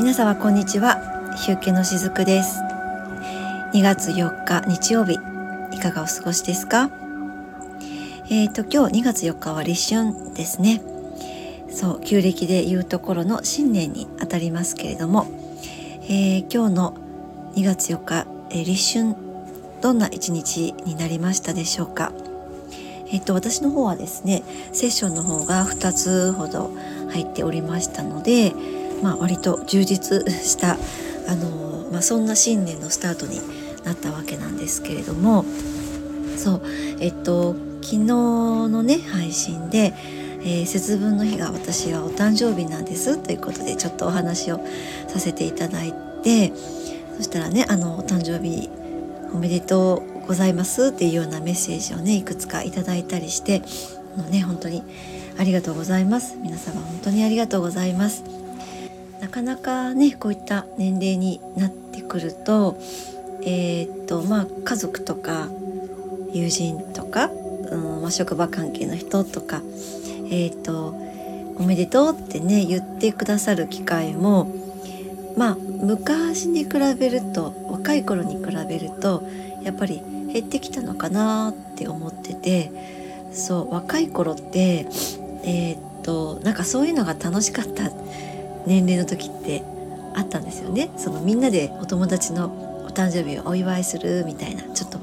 皆様こんにちは。ヒューケのしずくです。2月4日日曜日いかがお過ごしですか？えーと今日2月4日は立春ですね。そう旧暦でいうところの新年にあたりますけれども、えー、今日の2月4日、えー、立春どんな一日になりましたでしょうか？えっと、私の方はですねセッションの方が2つほど入っておりましたので、まあ、割と充実したあの、まあ、そんな新年のスタートになったわけなんですけれどもそうえっと昨日のね配信で、えー、節分の日が私はお誕生日なんですということでちょっとお話をさせていただいてそしたらねあのお誕生日おめでとうございますっていうようなメッセージをねいくつかいただいたりしてもうね本当にありがとうございます。皆様本当にありがとうございます。なかなかねこういった年齢になってくるとえー、っとまあ家族とか友人とか、うんまあ、職場関係の人とかえー、っとおめでとうってね言ってくださる機会もまあ昔に比べると若い頃に比べるとやっぱり減ってきたのかなって思っててそう若い頃ってえー、っとなんかそういうのが楽しかった年齢の時ってあったんですよね。そのみんなでお友達のお誕生日をお祝いするみたいなちょっと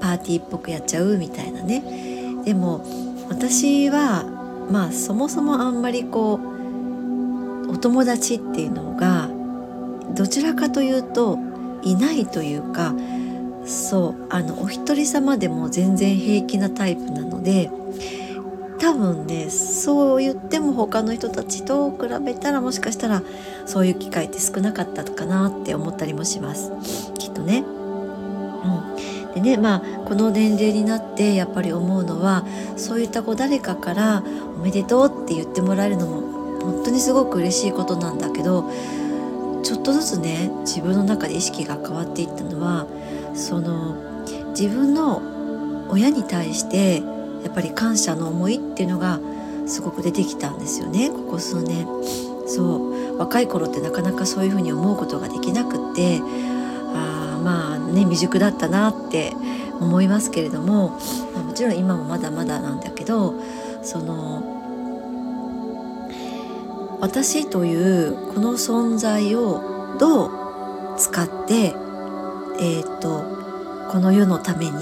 パーティーっぽくやっちゃうみたいなね。でも私はまあそもそもあんまりこうお友達っていうのがどちらかというといないというかそうあのお一人様でも全然平気なタイプなので多分ねそう言っても他の人たちと比べたらもしかしたらそういう機会って少なかったかなって思ったりもしますきっとね。うん、でねまあこの年齢になってやっぱり思うのはそういったこう誰かから「おめでとう」って言ってもらえるのも本当にすごく嬉しいことなんだけどちょっとずつね自分の中で意識が変わっていったのはその自分の親に対してやっぱり感謝の思いっていうのがすごく出てきたんですよね。ここ数年。そう。若い頃ってなかなかそういうふうに思うことができなくって。あまあね未熟だったなって思いますけれども。もちろん今もまだまだなんだけどその私というこの存在をどう使ってえーと、この世のために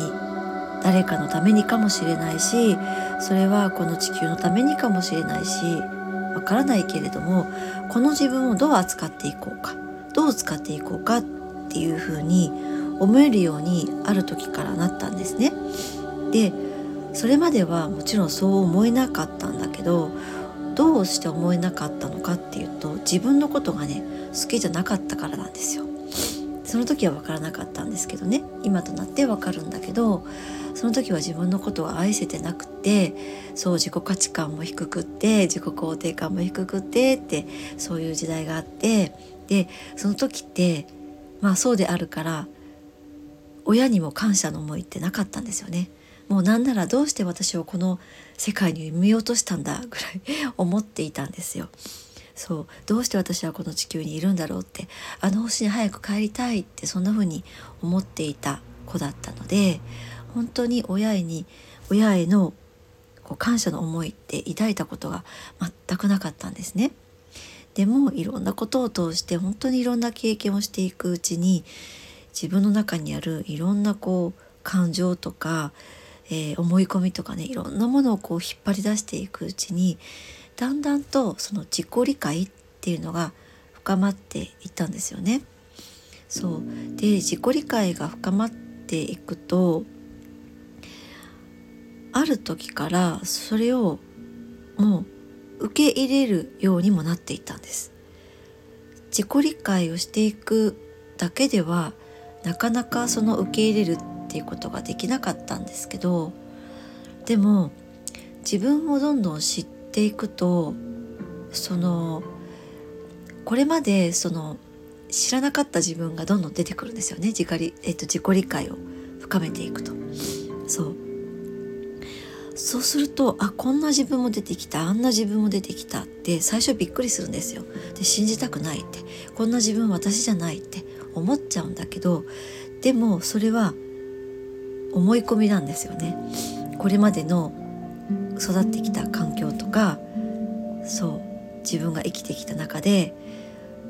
誰かのためにかもしれないしそれはこの地球のためにかもしれないしわからないけれどもこの自分をどう扱っていこうかどう使っていこうかっていうふうに思えるようにある時からなったんですね。でそれまではもちろんそう思えなかったんだけどどうして思えなかったのかっていうと自分のことがね好きじゃなかったからなんですよ。その時は分からなかったんですけどね今となって分かるんだけどその時は自分のことを愛せてなくてそう自己価値観も低くって自己肯定感も低くってってそういう時代があってでその時ってまあそうであるから親にも感謝の思いってなかったんですよね。もうなんならどうして私をこの世界に産み落としたんだぐらい 思っていたんですよ。そうどうして私はこの地球にいるんだろうってあの星に早く帰りたいってそんな風に思っていた子だったので本当に親に親へのこう感謝の思いって抱いたことが全くなかったんですね。でもいろんなことを通して本当にいろんな経験をしていくうちに自分の中にあるいろんなこう感情とか、えー、思い込みとかねいろんなものをこう引っ張り出していくうちにだんだんとその自己理解っていうのが深まっていったんですよね。そうで自己理解が深まっていくとある時からそれをもう受け入れるようにもなっていたんです。自己理解をしていくだけではなかなかその受け入れるっていうことができなかったんですけどでも自分をどんどん知ってていくとそのこれまでその知らなかった自分がどんどん出てくるんですよね。自己,、えっと、自己理解を深めていくと。そう。そうするとあこんな自分も出てきた。あんな自分も出てきたって最初びっくりするんですよ。で信じたくないって。こんな自分私じゃないって。思っちゃうんだけどでもそれは思い込みなんですよね。これまでの育ってきた環境とかそう自分が生きてきた中で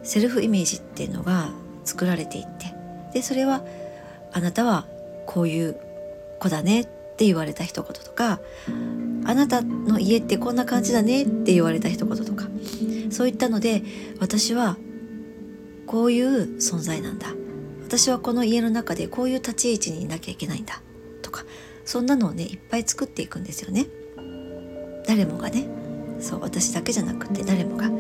セルフイメージっていうのが作られていってでそれはあなたはこういう子だねって言われた一言とかあなたの家ってこんな感じだねって言われた一言とかそういったので私はこういう存在なんだ。私はこの家の中でこういう立ち位置にいなきゃいけないんだとかそんなのをねいっぱい作っていくんですよね。誰もがねそう私だけじゃなくて誰もが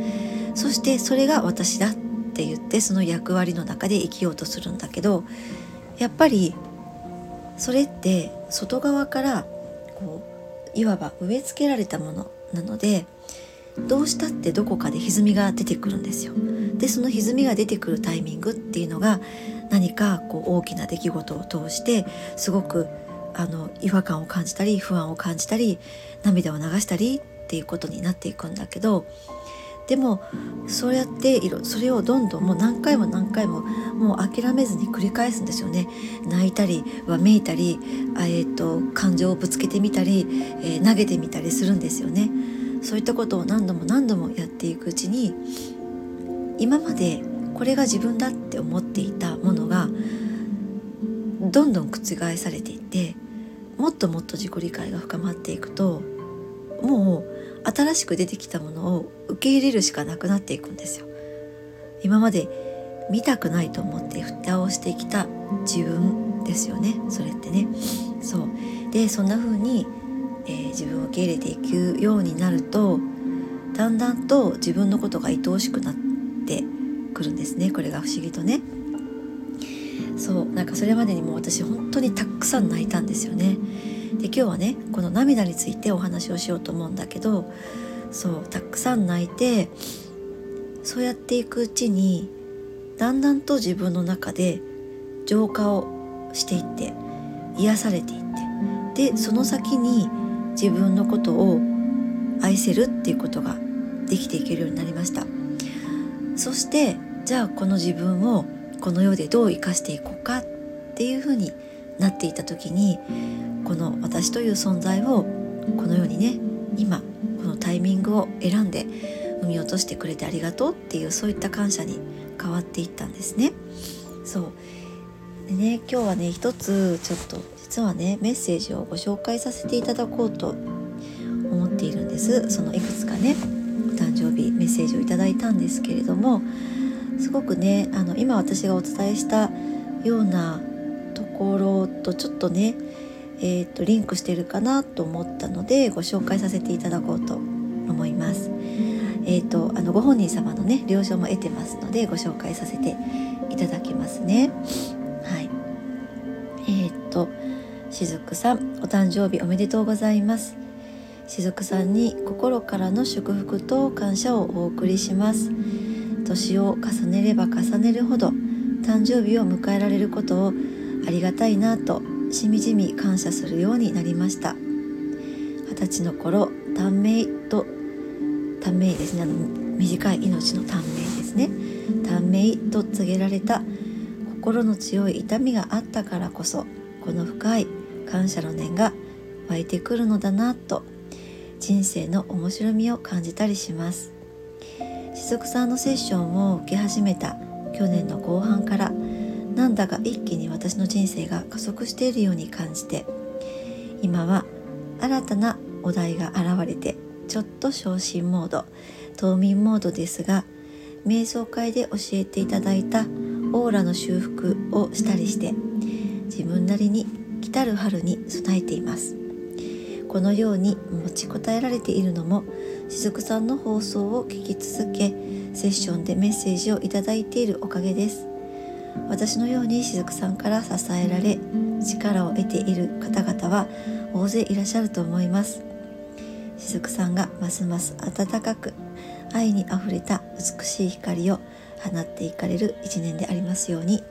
そしてそれが私だって言ってその役割の中で生きようとするんだけどやっぱりそれって外側からこういわば植え付けられたものなのでどうしたってどこかで歪みが出てくるんですよ。でその歪みが出てくるタイミングっていうのが何かこう大きな出来事を通してすごくあの違和感を感じたり不安を感じたり涙を流したりっていうことになっていくんだけどでもそうやってそれをどんどんもう何回も何回ももう諦めずに繰り返すんですよね。泣いたりわめいたりあ、えーと、感情をぶつけてみたり、えー、投げてみたりするんですよね。そういったことを何度も何度もやっていくうちに今までこれが自分だって思っていたものがどんどん覆されていってもっともっと自己理解が深まっていくともう新しく出てきたものを受け入れるしかなくなっていくんですよ。今まで見たくないと思って蓋をしてきた自分ですよね。それってね。そう。でそんな風に、えー、自分を受け入れていくようになるとだんだんと自分のことが愛おしくなってくるんですね。これが不思議とね。そうなんかそれまでにも私本当にたくさん泣いたんですよね。で今日はねこの涙についてお話をしようと思うんだけどそうたくさん泣いてそうやっていくうちにだんだんと自分の中で浄化をしていって癒されていってでその先に自分のことを愛せるっていうことができていけるようになりました。そしてじゃあこの自分をこの世でどう生かしていこうかっていうふうになっていた時にこの私という存在をこのようにね今このタイミングを選んで産み落としてくれてありがとうっていうそういった感謝に変わっていったんですね。そうでね今日はね一つちょっと実はねメッセージをご紹介させていただこうと思っているんですそのいくつかねお誕生日メッセージをいただいたんですけれどもすごくねあの今私がお伝えしたようなところとちょっとねえーと、リンクしてるかなと思ったのでご紹介させていただこうと思います。えーと、あのご本人様のね了承も得てますのでご紹介させていただきますね。はい。えっ、ー、としずくさんお誕生日おめでとうございます。しずくさんに心からの祝福と感謝をお送りします。年を重ねれば重ねるほど誕生日を迎えられることをありがたいなとしみじみ感謝するようになりました。二十歳の頃短命と短命ですね。あの短い命の短命ですね。短命と告げられた心の強い痛みがあったからこそこの深い感謝の念が湧いてくるのだなと人生の面白みを感じたりします。しずくさんのセッションを受け始めた去年の後半からなんだか一気に私の人生が加速しているように感じて今は新たなお題が現れてちょっと昇進モード冬眠モードですが瞑想会で教えていただいたオーラの修復をしたりして自分なりに来たる春に備えています。このように持ちこたえられているのもしずくさんの放送を聞き続けセッションでメッセージをいただいているおかげです。私のようにしずくさんから支えられ力を得ている方々は大勢いらっしゃると思います。しずくさんがますます温かく愛にあふれた美しい光を放っていかれる一年でありますように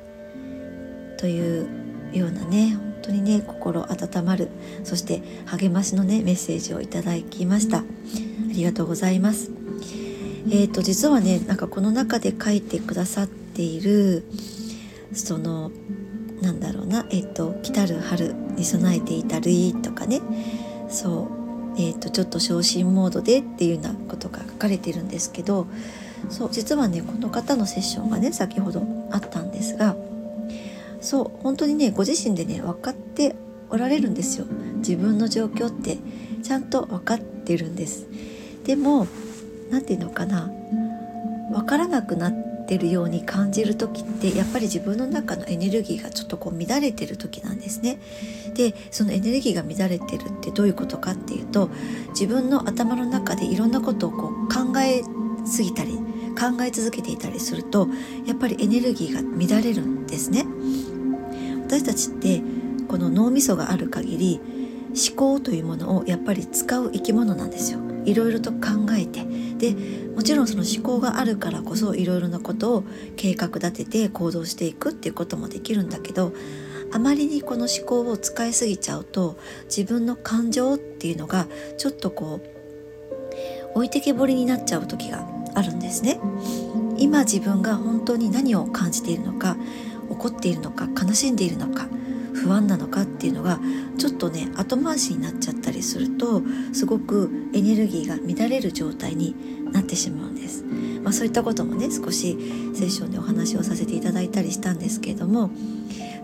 というようなね当にね心温まるそして励ましのねメッセージをいただきました。ありがとうございます。えーと、実はねなんかこの中で書いてくださっているそのなんだろうなえっ、ー、と来たる春に備えていたるいとかね。そうえーと、ちょっと昇進モードでっていうようなことが書かれてるんですけどそう実はねこの方のセッションがね先ほどあったんですがそう本当にねご自身でね分かっておられるんですよ自分の状況ってちゃんと分かってるんですでも何て言うのかな分からなくなってるように感じる時ってやっぱり自分の中のエネルギーがちょっとこう乱れてる時なんですね。でそのエネルギーが乱れてるってどういうことかっていうと自分の頭の中でいろんなことをこう考えすぎたり考え続けていたりするとやっぱりエネルギーが乱れるんですね。私たちってこの脳みそがある限り思考というものをやっぱり使う生き物なんですよ。いろいろと考えてでもちろんその思考があるからこそいろいろなことを計画立てて行動していくっていうこともできるんだけどあまりにこの思考を使いすぎちゃうと自分の感情っていうのがちょっとこう置いてけぼりになっちゃう時があるんですね。今自分が本当に何を感じているのか怒っているのか悲しんでいるのか不安なのかっていうのがちょっとね後回しになっちゃったりするとすごくエネルギーが乱れる状態になってしまうんです。まあ、そういったこともね少しセッションでお話をさせていただいたりしたんですけれども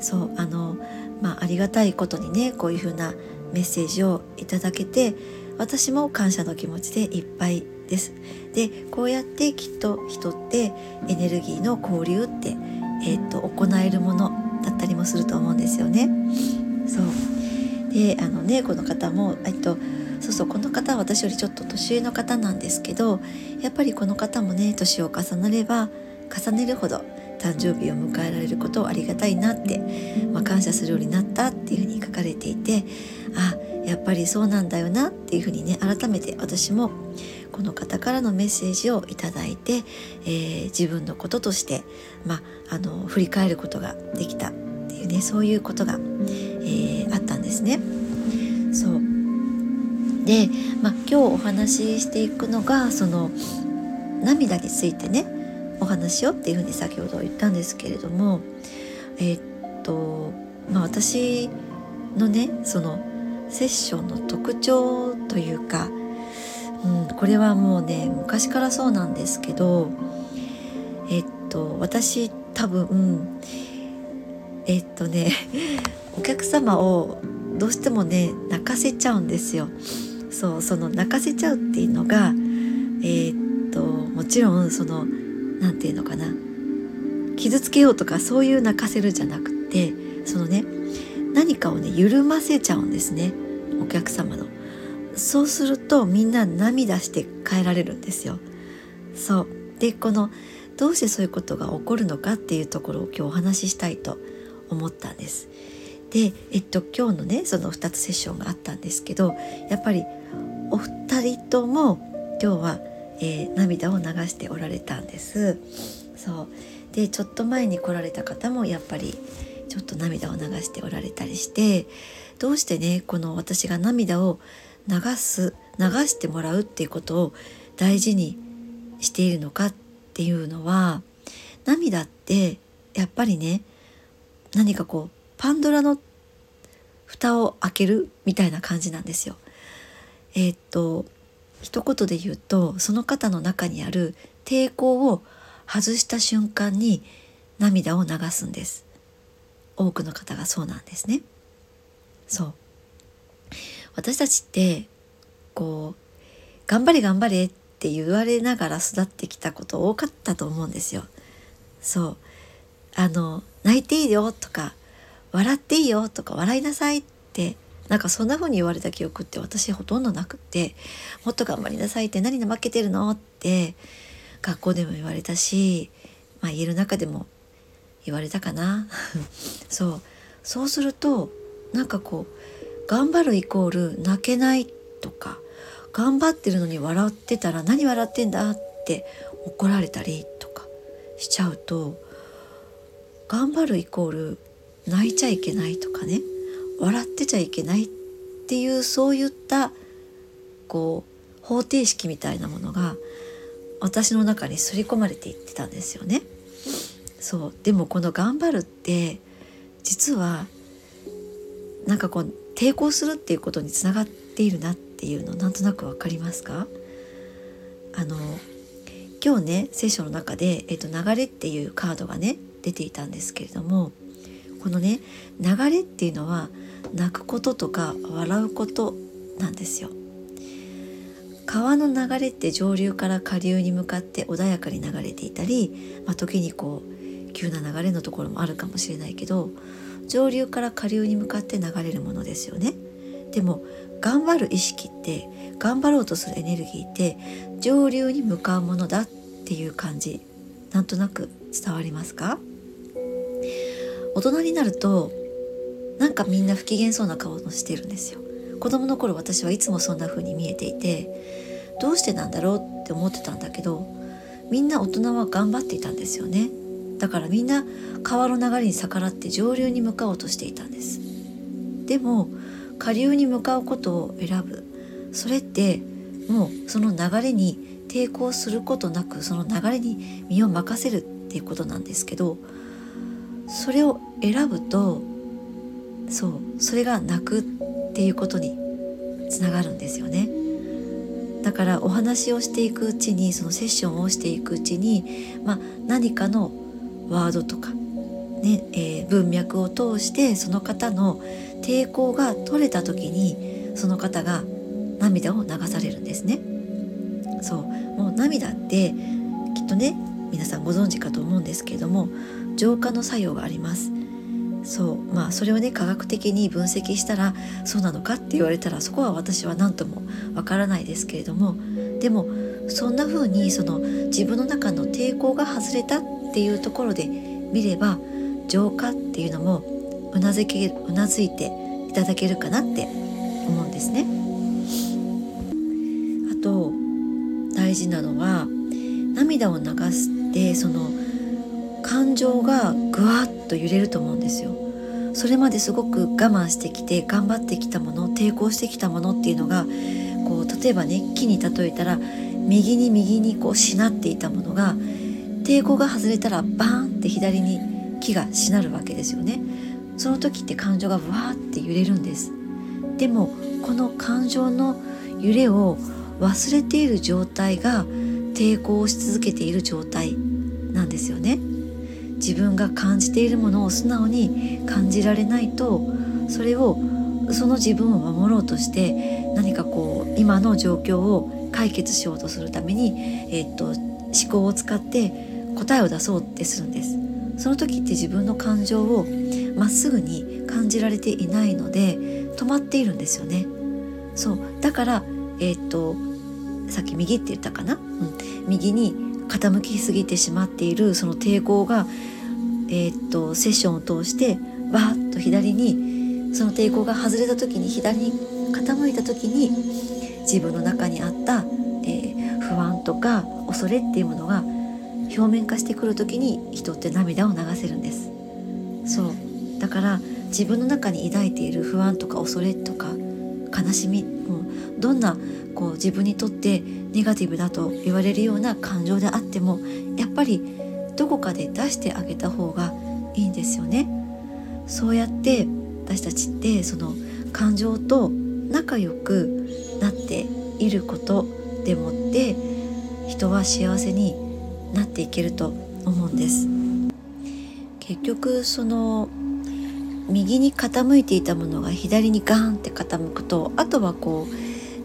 そうあの、まあ、ありがたいことにねこういうふうなメッセージをいただけて私も感謝の気持ちでいっぱいです。でこうやってきっと人ってエネルギーの交流って、えーと、行えるものだったりもすると思うんですよね。そうであのねこの方もえっとそうそうこの方は私よりちょっと年上の方なんですけどやっぱりこの方もね年を重ねれば重ねるほど誕生日を迎えられることをありがたいなって、まあ、感謝するようになったっていうふうに書かれていてあやっぱりそうなんだよなっていうふうにね改めて私もこの方からのメッセージをいただいて、えー、自分のこととして、まあ、あの振り返ることができたっていうねそういうことが、えー、あったんですね。そうで、まあ、今日お話ししていくのがその涙についてねお話をっていうふうに先ほど言ったんですけれどもえー、っとまあ私のねそのセッションの特徴というか、うん、これはもうね昔からそうなんですけどえっと私多分えっとね お客様をどうしてもね泣かせちゃうんですよ。そうその泣かせちゃうっていうのがえー、っともちろんその何て言うのかな傷つけようとかそういう泣かせるじゃなくてそのね何かをね緩ませちゃうんですねお客様の。そうするとみんな涙して帰られるんですよ。そうでこのどうしてそういうことが起こるのかっていうところを今日お話ししたいと思ったんです。で、えっと、今日のねその2つセッションがあったんですけどやっぱりお二人とも今日は、えー、涙を流しておられたんですそうでちょっと前に来られた方もやっぱりちょっと涙を流しておられたりしてどうしてねこの私が涙を流す流してもらうっていうことを大事にしているのかっていうのは涙ってやっぱりね何かこうパンドラの蓋を開けるみたいな感じなんですよ。えー、っと一言で言うとその方の中にある抵抗を外した瞬間に涙を流すんです。多くの方がそうなんですね。そう。私たちってこう頑張れ頑張れって言われながら育ってきたこと多かったと思うんですよ。そう。あの泣いていいよとか笑っていいよとか笑いなさいってなんかそんな風に言われた記憶って私ほとんどなくってもっと頑張りなさいって何で負けてるのって学校でも言われたし、まあ、家の中でも言われたかな。そう。そうするとなんかこう頑張るイコール泣けないとか頑張ってるのに笑ってたら何笑ってんだって怒られたりとかしちゃうと頑張るイコール泣いちゃいけないとかね笑ってちゃいけないっていうそういったこう方程式みたいなものが私の中に刷り込まれていってたんですよね。そうでもこの頑張るって実はなんかこう抵抗するっていうことにつながっているなっていうのなんとなく分かりますか？あの今日ね聖書の中で、えっと、流れっていうカードがね出ていたんですけれどもこのね流れっていうのは泣くこととか笑うことなんですよ。川の流れって上流から下流に向かって穏やかに流れていたり、まあ、時にこう急な流れのところもあるかもしれないけど上流から下流に向かって流れるものですよね。でも頑張る意識って頑張ろうとするエネルギーって上流に向かうものだっていう感じなんとなく伝わりますか？大人になるとなんかみんな不機嫌そうな顔をしてるんですよ。子供の頃私はいつもそんな風に見えていてどうしてなんだろうって思ってたんだけどみんな大人は頑張っていたんですよね。だからみんな川の流れに逆らって上流に向かおうとしていたんです。でも下流に向かうことを選ぶ。それってもうその流れに抵抗することなくその流れに身を任せるっていうことなんですけどそれを選ぶとそうそれが泣くっていうことにつながるんですよね。だからお話をしていくうちにそのセッションをしていくうちに、まあ、何かのワードとか、ねえー、文脈を通してその方の抵抗が取れた時にその方が涙を流されるんですね。そう。もう涙ってきっとね皆さんご存知かと思うんですけれども浄化の作用があります。そう。まあそれをね科学的に分析したらそうなのかって言われたらそこは私は何ともわからないですけれどもでもそんな風にその自分の中の抵抗が外れたっていうところで見れば浄化っていうのもうなずけうなずいていただけるかなって思うんですね。あと大事なのは涙を流すってその感情がぐわっと揺れると思うんですよ。それまですごく我慢してきて頑張ってきたもの抵抗してきたものっていうのがこう例えばね木に例えたら右に右にこうしなっていたものが抵抗が外れたらバーンって左に木がしなるわけですよね。その時って感情がわーって揺れるんです。でもこの感情の揺れを忘れている状態が抵抗をし続けている状態なんですよね。自分が感じているものを素直に感じられないとそれをその自分を守ろうとして何かこう今の状況を解決しようとするために、え、っと思考を使って答えを出そうってするんです。その時って自分の感情をまっすぐに感じられていないので止まっているんですよね。そう。だからえー、っとさっき右って言ったかな、うん、右に傾きすぎてしまっているその抵抗がえー、っとセッションを通してバーッと左にその抵抗が外れた時に左に傾いた時に自分の中にあった、えー、不安とか恐れっていうものが表面化してくる時に人って涙を流せるんですそうだから自分の中に抱いている不安とか恐れとか悲しみもうどんなこう自分にとってネガティブだと言われるような感情であってもやっぱりどこかで出してあげた方がいいんですよね。そうやって私たちってその感情と仲良くなっていることでもって人は幸せになっていけると思うんです。結局その右に傾いていたものが左にガーンって傾くとあとはこう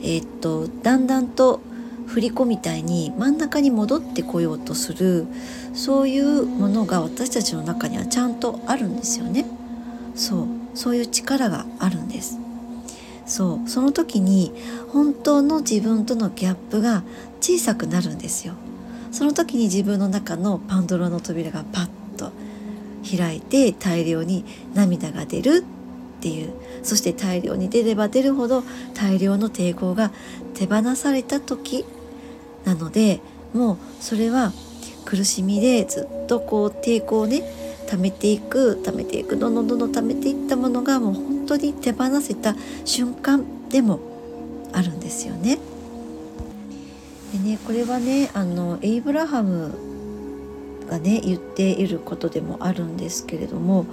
えー、っとだんだんと振り子みたいに真ん中に戻ってこようとするそういうものが私たちの中にはちゃんとあるんですよね。そうそういう力があるんです。そうその時に本当の自分とのギャップが小さくなるんですよ。その時に自分の中のパンドラの扉がパッと開いて大量に涙が出るっていうそして大量に出れば出るほど大量の抵抗が手放された時なのでもうそれは苦しみでずっとこう抵抗をね溜めていく溜めていくどんどんどんどん溜めていったものがもう本当に手放せた瞬間でもあるんですよね。でねこれはねあのエイブラハムがね言っていることでもあるんですけれども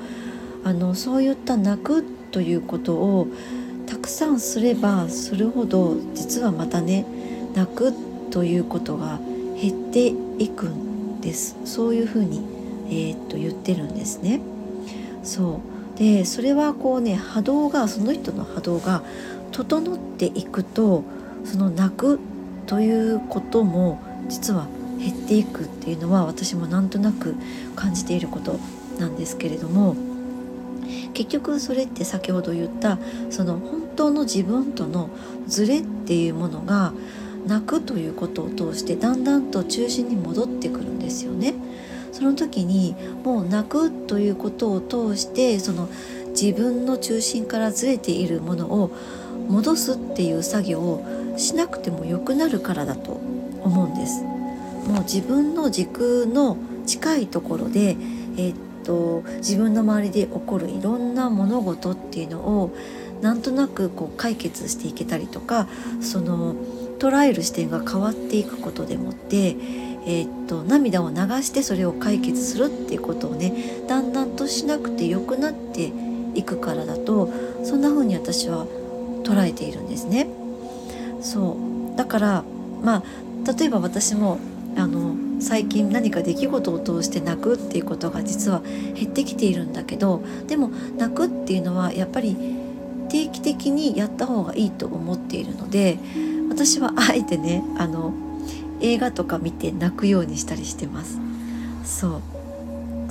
あのそういった泣くということをたくさんすればするほど実はまたね泣くということが減っていくんですそういうふうに、えー、っと言ってるんですね。そうでそれはこうね波動がその人の波動が整っていくとその泣くということも実は減っていくっていうのは私もなんとなく感じていることなんですけれども結局それって先ほど言ったその本当の自分とのズレっていうものが泣くということを通してだんだんと中心に戻ってくるんですよね。その時にもう泣くということを通してその自分の中心からずれているものを戻すっていう作業をしなくてもよくなるからだと思うんです。もう自分の軸の近いところで、えー、っと自分の周りで起こるいろんな物事っていうのをなんとなくこう解決していけたりとかその捉える視点が変わっていくことでもって、えー、っと涙を流してそれを解決するっていうことをねだんだんとしなくてよくなっていくからだとそんな風に私は捉えているんですね。そう。だからまあ例えば私もあの最近何か出来事を通して泣くっていうことが実は減ってきているんだけどでも泣くっていうのはやっぱり定期的にやった方がいいと思っているので私はあえてねあの映画とか見て泣くようにしたりしてます。そう。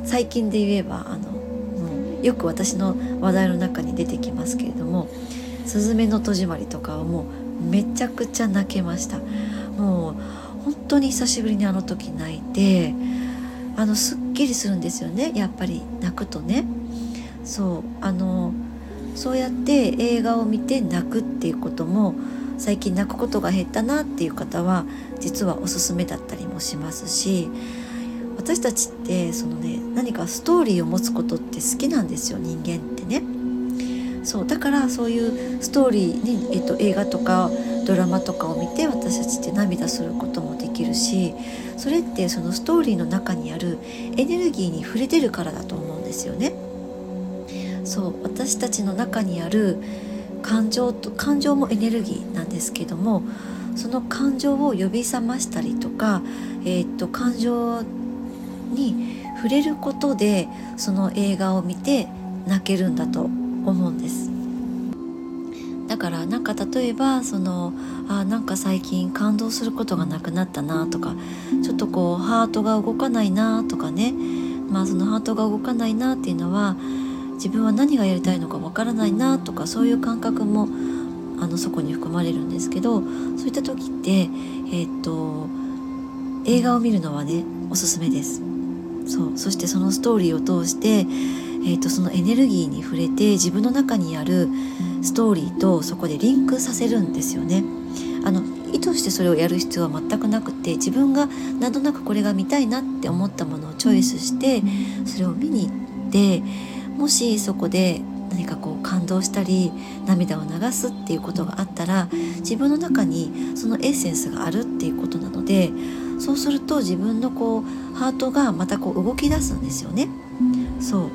最近で言えばあのもうよく私の話題の中に出てきますけれども「すずめの戸締まり」とかはもうめちゃくちゃ泣けました。もう本当に久しぶりにあの時泣いてあのすっきりするんですよね。やっぱり泣くとね。そうあのそうやって映画を見て泣くっていうことも最近泣くことが減ったなっていう方は実はおすすめだったりもしますし私たちってそのね何かストーリーを持つことって好きなんですよ人間ってね。そうだからそういうストーリーに、えっと、映画とかドラマとかを見て私たちって涙することもできるしそれってそのストーリーの中にあるエネルギーに触れてるからだと思うんですよね。そう私たちの中にある感情と感情もエネルギーなんですけどもその感情を呼び覚ましたりとか、えー、っと感情に触れることでその映画を見て泣けるんだと思うんです。だからなんか例えばそのあなんか最近感動することがなくなったなとかちょっとこうハートが動かないなとかね。まあそのハートが動かないなっていうのは自分は何がやりたいのかわからないなとかそういう感覚もあのそこに含まれるんですけどそういった時ってえー、っと映画を見るのはねおすすめです。そう。そしてそのストーリーを通して、えー、とそのエネルギーに触れて自分の中にあるストーリーとそこでリンクさせるんですよねあの意図してそれをやる必要は全くなくて自分がなんとなくこれが見たいなって思ったものをチョイスしてそれを見に行ってもしそこで何かこう感動したり涙を流すっていうことがあったら自分の中にそのエッセンスがあるっていうことなのでそうすると自分のこうハートがまたこう動き出すんですよね。そう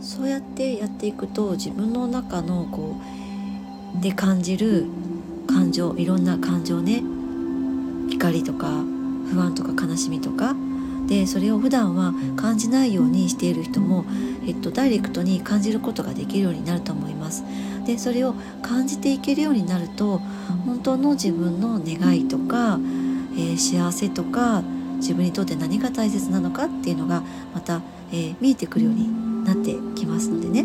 そうやってやっていくと自分の中のこうで感じる感情いろんな感情ね怒りとか不安とか悲しみとかでそれを普段は感じないようにしている人も、えっと、ダイレクトに感じることができるようになると思います。でそれを感じていけるようになると本当の自分の願いとか、えー、幸せとか自分にとって何が大切なのかっていうのがまた、えー、見えてくるようになってきますのでね。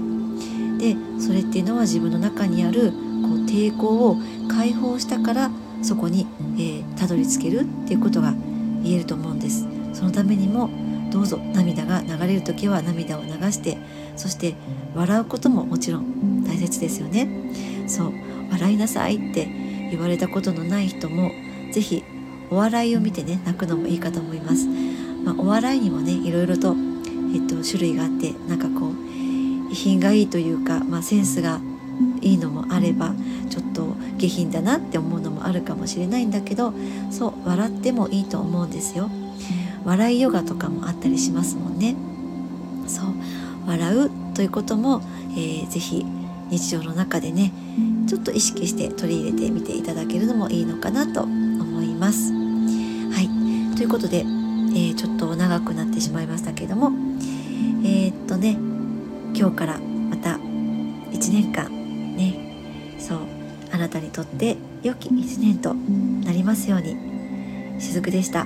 でそれっていうのは自分の中にあるこう抵抗を解放したからそこに、えー、たどり着けるっていうことが言えると思うんです。そのためにもどうぞ涙が流れる時は涙を流してそして笑うことももちろん大切ですよねそう笑いなさいって言われたことのない人も是非お笑いを見てね泣くのもいいかと思います、まあ、お笑いにもねいろいろと、と、種類があってなんかこう、遺品がいいというか、まあ、センスがいいのもあればちょっと下品だなって思うのもあるかもしれないんだけどそう笑ってもいいと思うんですよ。笑いヨガとかもあったりしますもんね。そう笑うということも、えー、ぜひ日常の中でねちょっと意識して取り入れてみていただけるのもいいのかなと思います。はい。ということで、えー、ちょっと長くなってしまいましたけども、とね今日からまた1年間ねそうあなたにとって良き1年となりますようにしずくでした。